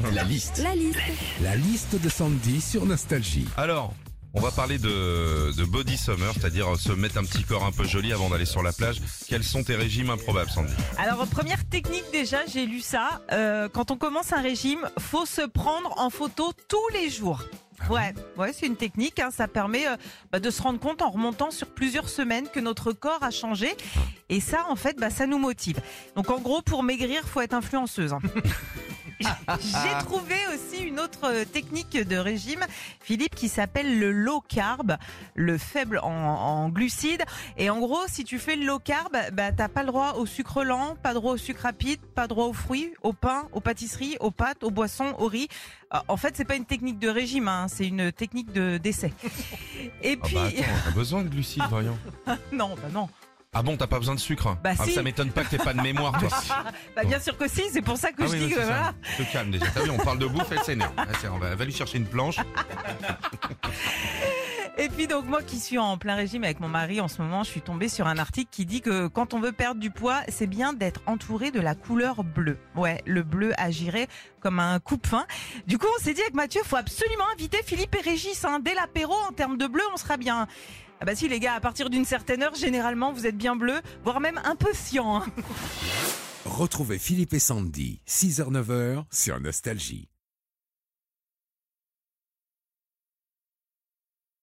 liste. La liste. La liste. La liste de Sandy sur Nostalgie. Alors, on va parler de, de body summer, c'est-à-dire se mettre un petit corps un peu joli avant d'aller sur la plage. Quels sont tes régimes improbables, Sandy? Alors première technique déjà, j'ai lu ça. euh, quand on commence un régime, faut se prendre en photo tous les jours. Ouais, ouais, c'est une technique. hein, ça permet euh, bah, de se rendre compte en remontant sur plusieurs semaines que notre corps a changé. Et ça, en fait, bah, ça nous motive. Donc en gros, pour maigrir, faut être influenceuse. hein. J'ai trouvé aussi une autre technique de régime, Philippe, qui s'appelle le low carb, le faible en, en glucides. Et en gros, si tu fais le low carb, bah, t'as pas le droit au sucre lent, pas le droit au sucre rapide, pas le droit aux fruits, au pain, aux pâtisseries, aux pâtes, aux boissons, au riz. Euh, En fait, c'est pas une technique de régime, hein, c'est une technique de d'essai. Et Ah puis, bah attends, t'as besoin de glucides, voyons. non, bah non. Ah bon, t'as pas besoin de sucre Bah Ah, si. Ça m'étonne pas que t'aies pas de mémoire, toi. Bah bien sûr que si, c'est pour ça que Ah je oui, dis que voilà. Te calme déjà. T'as vu, on parle de bouffe, elle s'énerve. Ah, on va, va lui chercher une planche. Et puis donc moi qui suis en plein régime avec mon mari en ce moment, je suis tombée sur un article qui dit que quand on veut perdre du poids, c'est bien d'être entouré de la couleur bleue. Ouais, le bleu agirait comme un coupe-fin. Du coup, on s'est dit avec Mathieu, faut absolument inviter Philippe et Régis. Hein. Dès l'apéro, en termes de bleu, on sera bien. Ah bah si les gars, à partir d'une certaine heure, généralement, vous êtes bien bleu, voire même un peu cyan. hein. Retrouvez Philippe et Sandy, 6h-9h sur Nostalgie.